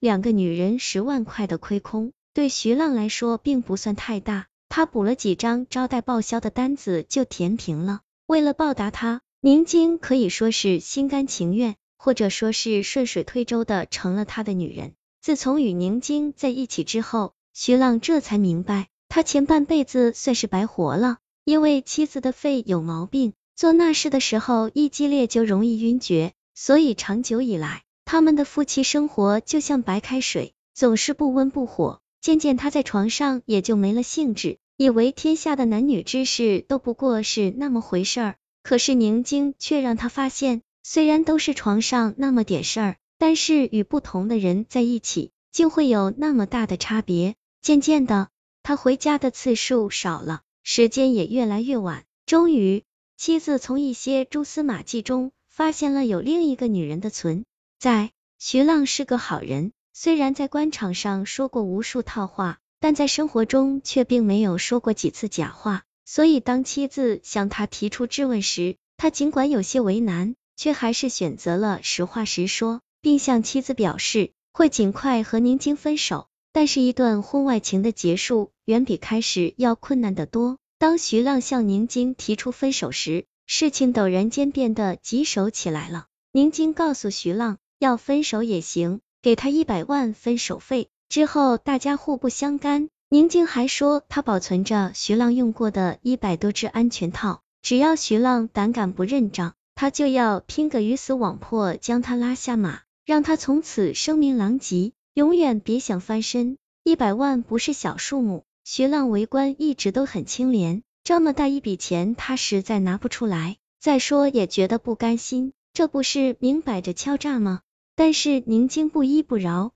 两个女人十万块的亏空，对徐浪来说并不算太大，他补了几张招待报销的单子就填平了。为了报答他，宁晶可以说是心甘情愿，或者说是顺水推舟的成了他的女人。自从与宁晶在一起之后，徐浪这才明白，他前半辈子算是白活了，因为妻子的肺有毛病，做那事的时候一激烈就容易晕厥，所以长久以来，他们的夫妻生活就像白开水，总是不温不火。渐渐他在床上也就没了兴致。以为天下的男女之事都不过是那么回事儿，可是宁静却让他发现，虽然都是床上那么点事儿，但是与不同的人在一起，竟会有那么大的差别。渐渐的，他回家的次数少了，时间也越来越晚。终于，妻子从一些蛛丝马迹中发现了有另一个女人的存在。徐浪是个好人，虽然在官场上说过无数套话。但在生活中却并没有说过几次假话，所以当妻子向他提出质问时，他尽管有些为难，却还是选择了实话实说，并向妻子表示会尽快和宁晶分手。但是，一段婚外情的结束远比开始要困难得多。当徐浪向宁晶提出分手时，事情陡然间变得棘手起来了。宁晶告诉徐浪，要分手也行，给他一百万分手费。之后大家互不相干，宁静还说他保存着徐浪用过的一百多只安全套，只要徐浪胆敢不认账，他就要拼个鱼死网破将他拉下马，让他从此声名狼藉，永远别想翻身。一百万不是小数目，徐浪为官一直都很清廉，这么大一笔钱他实在拿不出来，再说也觉得不甘心，这不是明摆着敲诈吗？但是宁静不依不饶。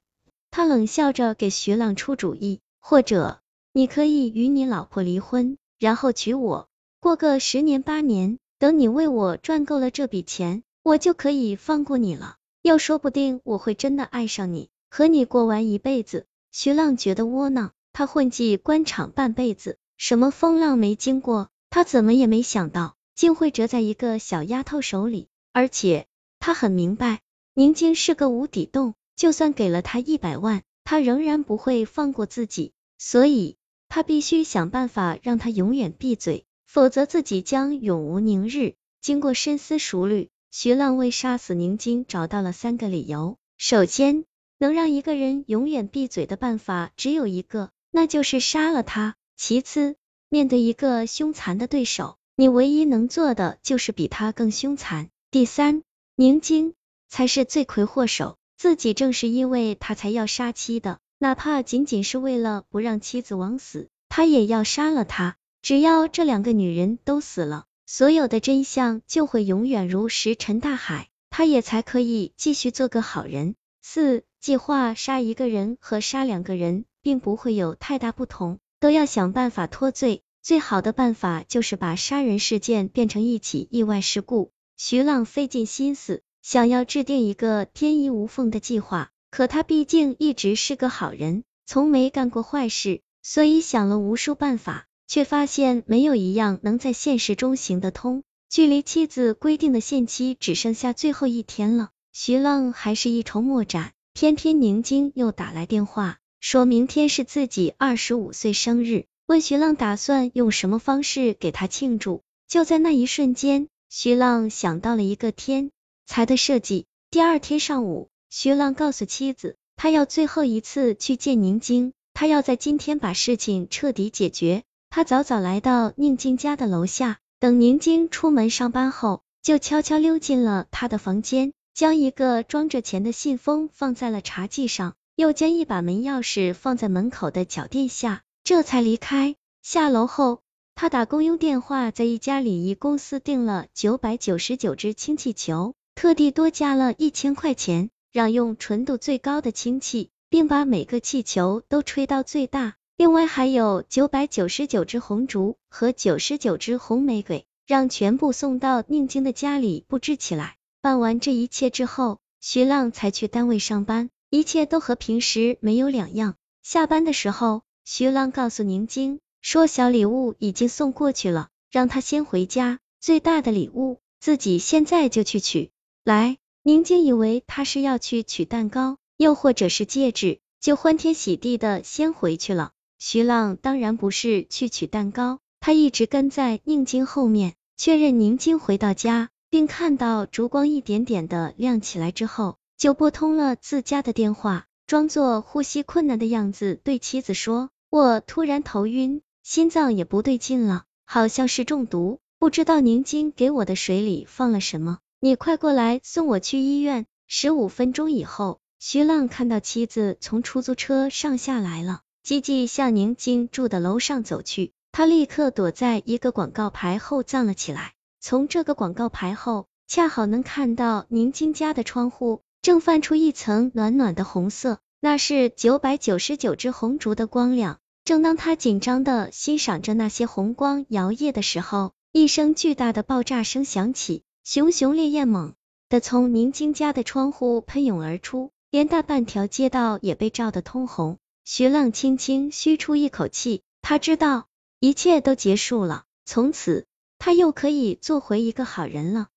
他冷笑着给徐浪出主意，或者你可以与你老婆离婚，然后娶我，过个十年八年，等你为我赚够了这笔钱，我就可以放过你了。又说不定我会真的爱上你，和你过完一辈子。徐浪觉得窝囊，他混迹官场半辈子，什么风浪没经过，他怎么也没想到，竟会折在一个小丫头手里。而且他很明白，宁静是个无底洞。就算给了他一百万，他仍然不会放过自己，所以他必须想办法让他永远闭嘴，否则自己将永无宁日。经过深思熟虑，徐浪为杀死宁晶找到了三个理由。首先，能让一个人永远闭嘴的办法只有一个，那就是杀了他。其次，面对一个凶残的对手，你唯一能做的就是比他更凶残。第三，宁晶才是罪魁祸首。自己正是因为他才要杀妻的，哪怕仅仅是为了不让妻子枉死，他也要杀了他。只要这两个女人都死了，所有的真相就会永远如石沉大海，他也才可以继续做个好人。四计划杀一个人和杀两个人并不会有太大不同，都要想办法脱罪。最好的办法就是把杀人事件变成一起意外事故。徐浪费尽心思。想要制定一个天衣无缝的计划，可他毕竟一直是个好人，从没干过坏事，所以想了无数办法，却发现没有一样能在现实中行得通。距离妻子规定的限期只剩下最后一天了，徐浪还是一筹莫展。偏偏宁晶又打来电话，说明天是自己二十五岁生日，问徐浪打算用什么方式给他庆祝。就在那一瞬间，徐浪想到了一个天。才的设计。第二天上午，徐浪告诉妻子，他要最后一次去见宁静，他要在今天把事情彻底解决。他早早来到宁静家的楼下，等宁静出门上班后，就悄悄溜进了他的房间，将一个装着钱的信封放在了茶几上，又将一把门钥匙放在门口的脚垫下，这才离开。下楼后，他打公用电话，在一家礼仪公司订了九百九十九只氢气球。特地多加了一千块钱，让用纯度最高的氢气，并把每个气球都吹到最大。另外还有九百九十九支红烛和九十九支红玫瑰，让全部送到宁晶的家里布置起来。办完这一切之后，徐浪才去单位上班，一切都和平时没有两样。下班的时候，徐浪告诉宁晶说，小礼物已经送过去了，让他先回家。最大的礼物，自己现在就去取。来，宁静以为他是要去取蛋糕，又或者是戒指，就欢天喜地的先回去了。徐浪当然不是去取蛋糕，他一直跟在宁晶后面，确认宁晶回到家，并看到烛光一点点的亮起来之后，就拨通了自家的电话，装作呼吸困难的样子对妻子说：“我突然头晕，心脏也不对劲了，好像是中毒，不知道宁晶给我的水里放了什么，你快过来送我去医院。”十五分钟以后，徐浪看到妻子从出租车上下来了。积极向宁静住的楼上走去，他立刻躲在一个广告牌后站了起来。从这个广告牌后，恰好能看到宁静家的窗户正泛出一层暖暖的红色，那是九百九十九支红烛的光亮。正当他紧张的欣赏着那些红光摇曳的时候，一声巨大的爆炸声响起，熊熊烈焰猛地从宁晶家的窗户喷涌而出，连大半条街道也被照得通红。徐浪轻轻吁出一口气，他知道一切都结束了，从此他又可以做回一个好人了。